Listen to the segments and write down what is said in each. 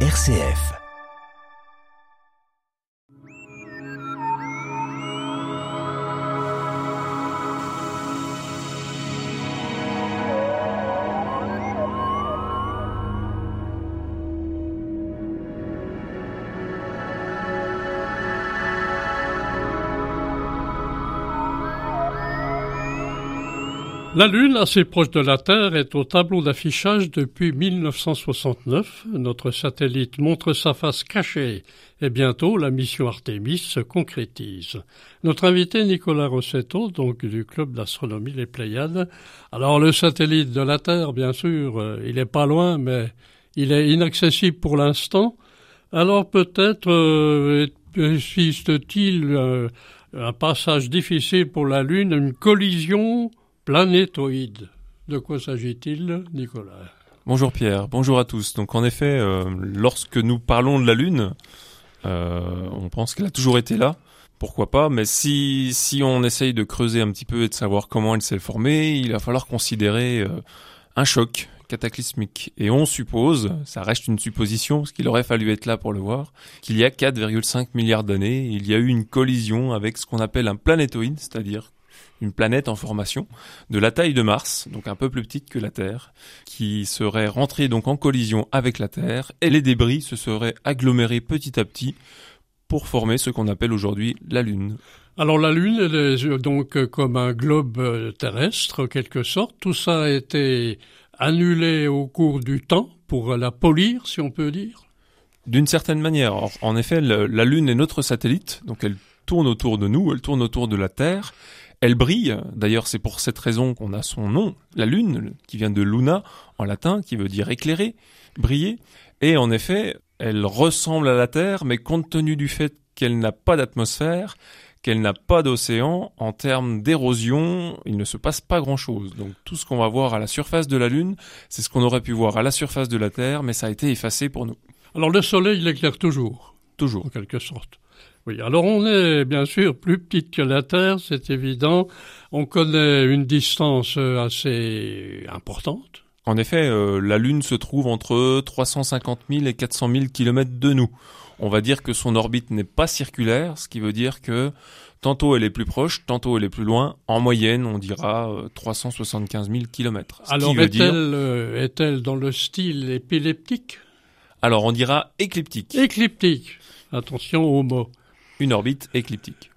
RCF. La Lune, assez proche de la Terre, est au tableau d'affichage depuis 1969. Notre satellite montre sa face cachée et bientôt la mission Artemis se concrétise. Notre invité Nicolas Rossetto, donc du club d'astronomie Les Pléiades. Alors le satellite de la Terre, bien sûr, euh, il est pas loin, mais il est inaccessible pour l'instant. Alors peut-être euh, existe-t-il euh, un passage difficile pour la Lune, une collision Planétoïde. De quoi s'agit-il, Nicolas? Bonjour Pierre, bonjour à tous. Donc en effet, euh, lorsque nous parlons de la Lune, euh, on pense qu'elle a toujours été là. Pourquoi pas? Mais si si on essaye de creuser un petit peu et de savoir comment elle s'est formée, il va falloir considérer euh, un choc cataclysmique. Et on suppose, ça reste une supposition, parce qu'il aurait fallu être là pour le voir, qu'il y a 4,5 milliards d'années, il y a eu une collision avec ce qu'on appelle un planétoïde, c'est-à-dire une planète en formation de la taille de Mars, donc un peu plus petite que la Terre, qui serait rentrée donc en collision avec la Terre et les débris se seraient agglomérés petit à petit pour former ce qu'on appelle aujourd'hui la Lune. Alors la Lune, elle est donc comme un globe euh, terrestre, en quelque sorte. Tout ça a été annulé au cours du temps pour la polir, si on peut dire. D'une certaine manière. en effet, la Lune est notre satellite, donc elle tourne autour de nous, elle tourne autour de la Terre, elle brille, d'ailleurs c'est pour cette raison qu'on a son nom, la lune, qui vient de luna en latin, qui veut dire éclairer, briller, et en effet, elle ressemble à la Terre, mais compte tenu du fait qu'elle n'a pas d'atmosphère, qu'elle n'a pas d'océan, en termes d'érosion, il ne se passe pas grand-chose. Donc tout ce qu'on va voir à la surface de la Lune, c'est ce qu'on aurait pu voir à la surface de la Terre, mais ça a été effacé pour nous. Alors le Soleil, il éclaire toujours Toujours. En quelque sorte. Oui, alors on est bien sûr plus petite que la Terre, c'est évident. On connaît une distance assez importante. En effet, euh, la Lune se trouve entre 350 000 et 400 000 kilomètres de nous. On va dire que son orbite n'est pas circulaire, ce qui veut dire que tantôt elle est plus proche, tantôt elle est plus loin. En moyenne, on dira 375 000 kilomètres. Alors est-elle euh, est-elle dans le style épileptique? Alors on dira écliptique. Écliptique. Attention au mot une orbite écliptique.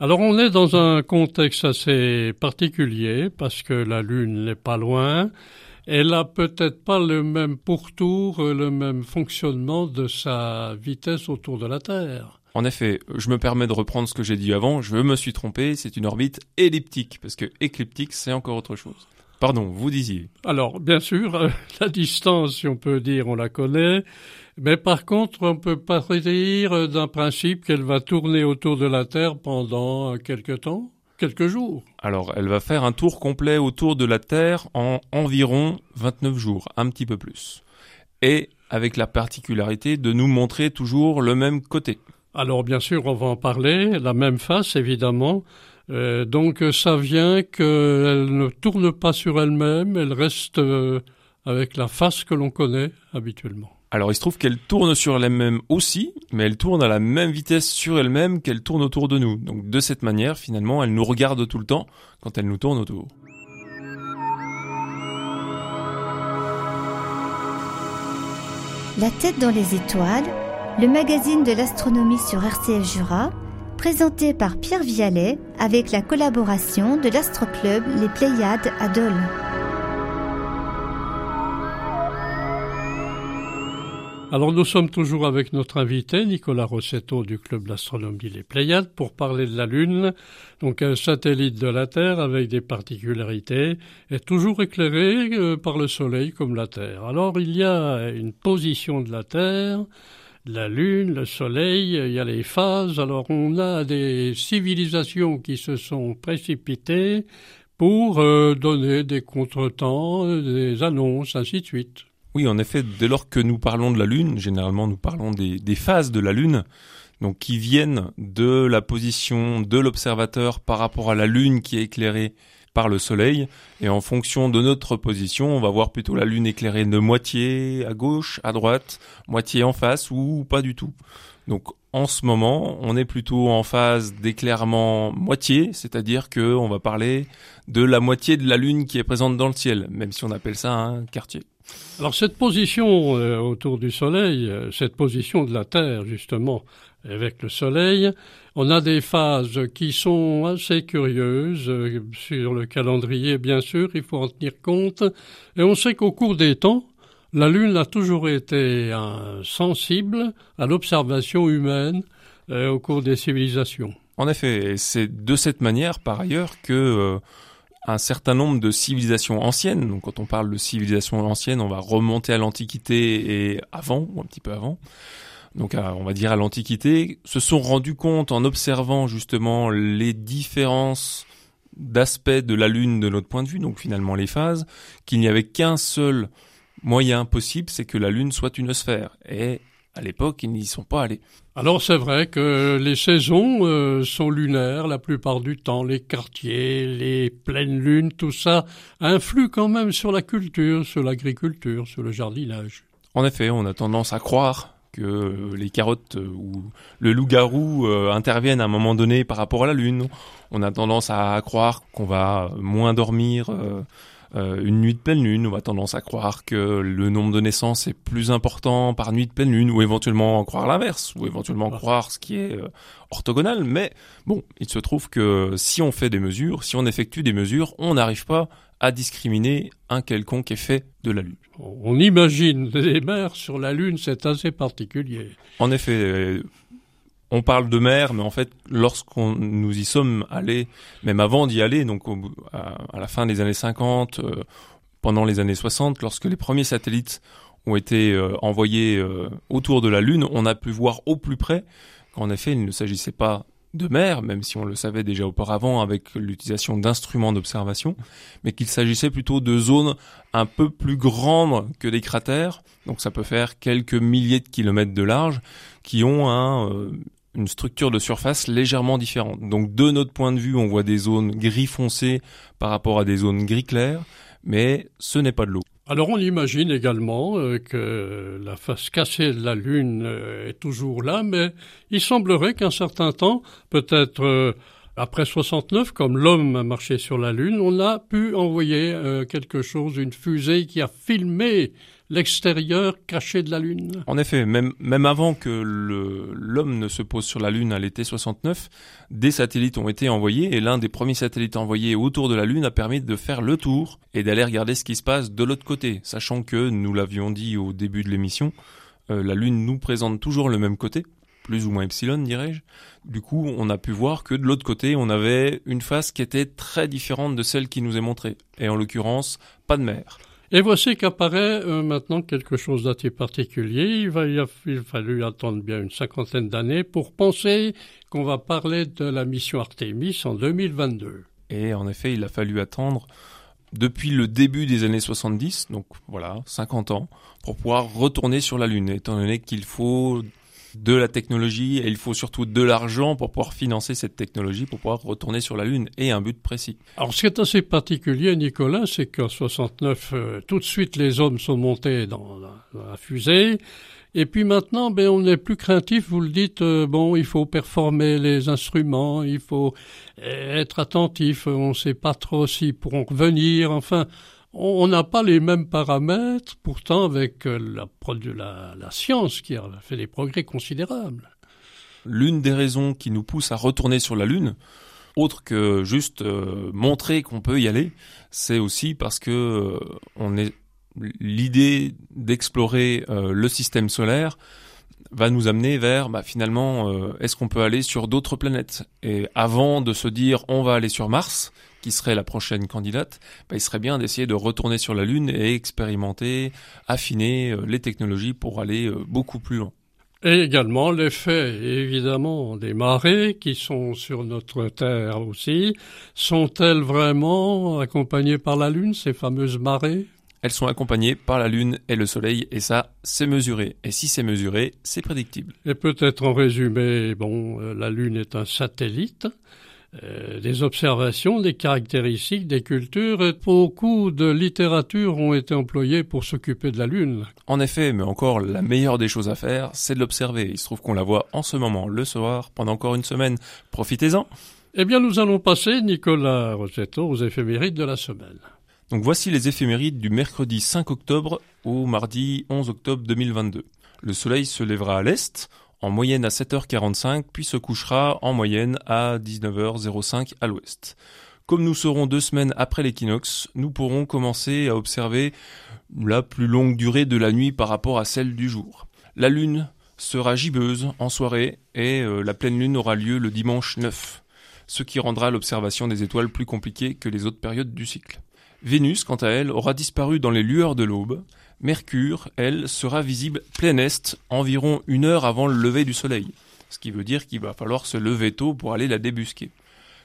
Alors on est dans un contexte assez particulier parce que la Lune n'est pas loin. Elle a peut-être pas le même pourtour, le même fonctionnement de sa vitesse autour de la Terre. En effet, je me permets de reprendre ce que j'ai dit avant, je me suis trompé, c'est une orbite elliptique, parce que écliptique, c'est encore autre chose. Pardon, vous disiez. Alors, bien sûr, la distance, si on peut dire, on la connaît. Mais par contre, on peut pas dire d'un principe qu'elle va tourner autour de la Terre pendant quelques temps, quelques jours. Alors, elle va faire un tour complet autour de la Terre en environ 29 jours, un petit peu plus. Et avec la particularité de nous montrer toujours le même côté. Alors, bien sûr, on va en parler, la même face, évidemment. Euh, donc, ça vient qu'elle ne tourne pas sur elle-même, elle reste euh, avec la face que l'on connaît habituellement. Alors il se trouve qu'elle tourne sur elle-même aussi, mais elle tourne à la même vitesse sur elle-même qu'elle tourne autour de nous. Donc de cette manière, finalement, elle nous regarde tout le temps quand elle nous tourne autour. La tête dans les étoiles, le magazine de l'astronomie sur RCF Jura, présenté par Pierre Vialet avec la collaboration de l'Astroclub Les Pléiades à Dole. Alors nous sommes toujours avec notre invité Nicolas Rossetto du club d'astronomie Les Pléiades pour parler de la Lune, donc un satellite de la Terre avec des particularités, est toujours éclairé euh, par le Soleil comme la Terre. Alors il y a une position de la Terre, la Lune, le Soleil, il y a les phases. Alors on a des civilisations qui se sont précipitées pour euh, donner des contretemps, des annonces, ainsi de suite. Oui, en effet, dès lors que nous parlons de la Lune, généralement nous parlons des, phases de la Lune, donc qui viennent de la position de l'observateur par rapport à la Lune qui est éclairée par le Soleil. Et en fonction de notre position, on va voir plutôt la Lune éclairée de moitié à gauche, à droite, moitié en face ou pas du tout. Donc en ce moment, on est plutôt en phase d'éclairement moitié, c'est-à-dire que on va parler de la moitié de la Lune qui est présente dans le ciel, même si on appelle ça un quartier. Alors cette position euh, autour du Soleil, euh, cette position de la Terre justement avec le Soleil, on a des phases qui sont assez curieuses euh, sur le calendrier bien sûr, il faut en tenir compte, et on sait qu'au cours des temps, la Lune a toujours été sensible à l'observation humaine euh, au cours des civilisations. En effet, c'est de cette manière, par ailleurs, que euh, un certain nombre de civilisations anciennes, donc quand on parle de civilisation ancienne, on va remonter à l'Antiquité et avant, ou un petit peu avant, donc on va dire à l'Antiquité, se sont rendus compte en observant justement les différences d'aspects de la Lune de notre point de vue, donc finalement les phases, qu'il n'y avait qu'un seul moyen possible, c'est que la Lune soit une sphère. Et à l'époque, ils n'y sont pas allés. Alors c'est vrai que les saisons euh, sont lunaires la plupart du temps, les quartiers, les pleines lunes, tout ça influe quand même sur la culture, sur l'agriculture, sur le jardinage. En effet, on a tendance à croire que les carottes ou le loup-garou euh, interviennent à un moment donné par rapport à la lune. On a tendance à croire qu'on va moins dormir euh, euh, une nuit de pleine lune, on va tendance à croire que le nombre de naissances est plus important par nuit de pleine lune, ou éventuellement croire l'inverse, ou éventuellement croire ce qui est euh, orthogonal. Mais bon, il se trouve que si on fait des mesures, si on effectue des mesures, on n'arrive pas à discriminer un quelconque effet de la Lune. On imagine des mers sur la Lune, c'est assez particulier. En effet, on parle de mer, mais en fait, lorsqu'on nous y sommes allés, même avant d'y aller, donc à, la fin des années 50, euh, pendant les années 60, lorsque les premiers satellites ont été euh, envoyés euh, autour de la Lune, on a pu voir au plus près qu'en effet, il ne s'agissait pas de mer, même si on le savait déjà auparavant avec l'utilisation d'instruments d'observation, mais qu'il s'agissait plutôt de zones un peu plus grandes que des cratères, donc ça peut faire quelques milliers de kilomètres de large, qui ont un, une structure de surface légèrement différente. Donc de notre point de vue, on voit des zones gris foncé par rapport à des zones gris clair, mais ce n'est pas de l'eau. Alors on imagine également euh, que la face cassée de la Lune euh, est toujours là, mais il semblerait qu'un certain temps, peut-être euh, après 69, comme l'homme a marché sur la Lune, on a pu envoyer quelque chose, une fusée qui a filmé l'extérieur caché de la Lune. En effet, même, même avant que l'homme ne se pose sur la Lune à l'été 69, des satellites ont été envoyés et l'un des premiers satellites envoyés autour de la Lune a permis de faire le tour et d'aller regarder ce qui se passe de l'autre côté, sachant que, nous l'avions dit au début de l'émission, euh, la Lune nous présente toujours le même côté, plus ou moins epsilon, dirais-je. Du coup, on a pu voir que de l'autre côté, on avait une face qui était très différente de celle qui nous est montrée. Et en l'occurrence, pas de mer. Et voici qu'apparaît euh, maintenant quelque chose d'assez particulier. Il va il a, fallu attendre bien une cinquantaine d'années pour penser qu'on va parler de la mission Artemis en 2022. Et en effet, il a fallu attendre depuis le début des années 70, donc voilà, 50 ans, pour pouvoir retourner sur la Lune, étant donné qu'il faut de la technologie et il faut surtout de l'argent pour pouvoir financer cette technologie, pour pouvoir retourner sur la Lune et un but précis. Alors ce qui est assez particulier, Nicolas, c'est qu'en 69, euh, tout de suite les hommes sont montés dans la, fusée. Et puis maintenant, ben, on est plus craintif, vous le dites, euh, bon, il faut performer les instruments, il faut euh, être attentif, on ne sait pas trop si pourront revenir, enfin, on n'a pas les mêmes paramètres, pourtant avec euh, la, science qui a fait des progrès considérables. L'une des raisons qui nous pousse à retourner sur la Lune, autre que juste euh, montrer qu'on peut y aller, c'est aussi parce que euh, l'idée d'explorer le système solaire va nous amener vers bah, finalement est-ce qu'on peut aller sur d'autres planètes? Et avant de se dire on va aller sur Mars qui serait la prochaine candidate, bah, il serait bien d'essayer de retourner sur la Lune et expérimenter, affiner euh, les technologies pour aller euh, beaucoup plus loin. Et également l'effet, évidemment, des marées qui sont sur notre Terre aussi. Sont-elles vraiment accompagnées par la Lune, ces fameuses marées? Elles sont accompagnées par la Lune et le Soleil, et ça, c'est mesuré. Et si c'est mesuré, c'est prédictible. Et peut-être en résumé, bon, euh, la Lune est un satellite euh, des observations, des caractéristiques, des cultures, et beaucoup de littérature ont été employées pour s'occuper de la Lune. En effet, mais encore la meilleure des choses à faire, c'est de l'observer. Il se trouve qu'on la voit en ce moment, le soir, pendant encore une semaine. Profitez-en. Eh bien, nous allons passer, Nicolas Rosetto, aux éphémérides de la semaine. Donc voici les éphémérides du mercredi 5 octobre au mardi 11 octobre 2022. Le soleil se lèvera à l'est, en moyenne à 7h45, puis se couchera en moyenne à 19h05 à l'ouest. Comme nous serons deux semaines après l'équinoxe, nous pourrons commencer à observer la plus longue durée de la nuit par rapport à celle du jour. La lune sera gibbeuse en soirée et euh, la pleine lune aura lieu le dimanche 9, ce qui rendra l'observation des étoiles plus compliquée que les autres périodes du cycle. Vénus, quant à elle, aura disparu dans les lueurs de l'aube. Mercure, elle, sera visible plein est, environ une heure avant le lever du soleil, ce qui veut dire qu'il va falloir se lever tôt pour aller la débusquer.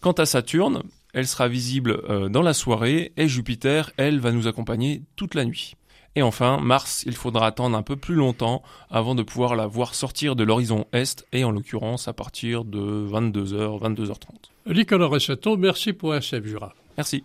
Quant à Saturne, elle sera visible euh, dans la soirée, et Jupiter, elle, va nous accompagner toute la nuit. Et enfin, Mars, il faudra attendre un peu plus longtemps avant de pouvoir la voir sortir de l'horizon est, et en l'occurrence à partir de 22h, 22h30. Nicolas Recetto, merci pour SF Jura. Merci.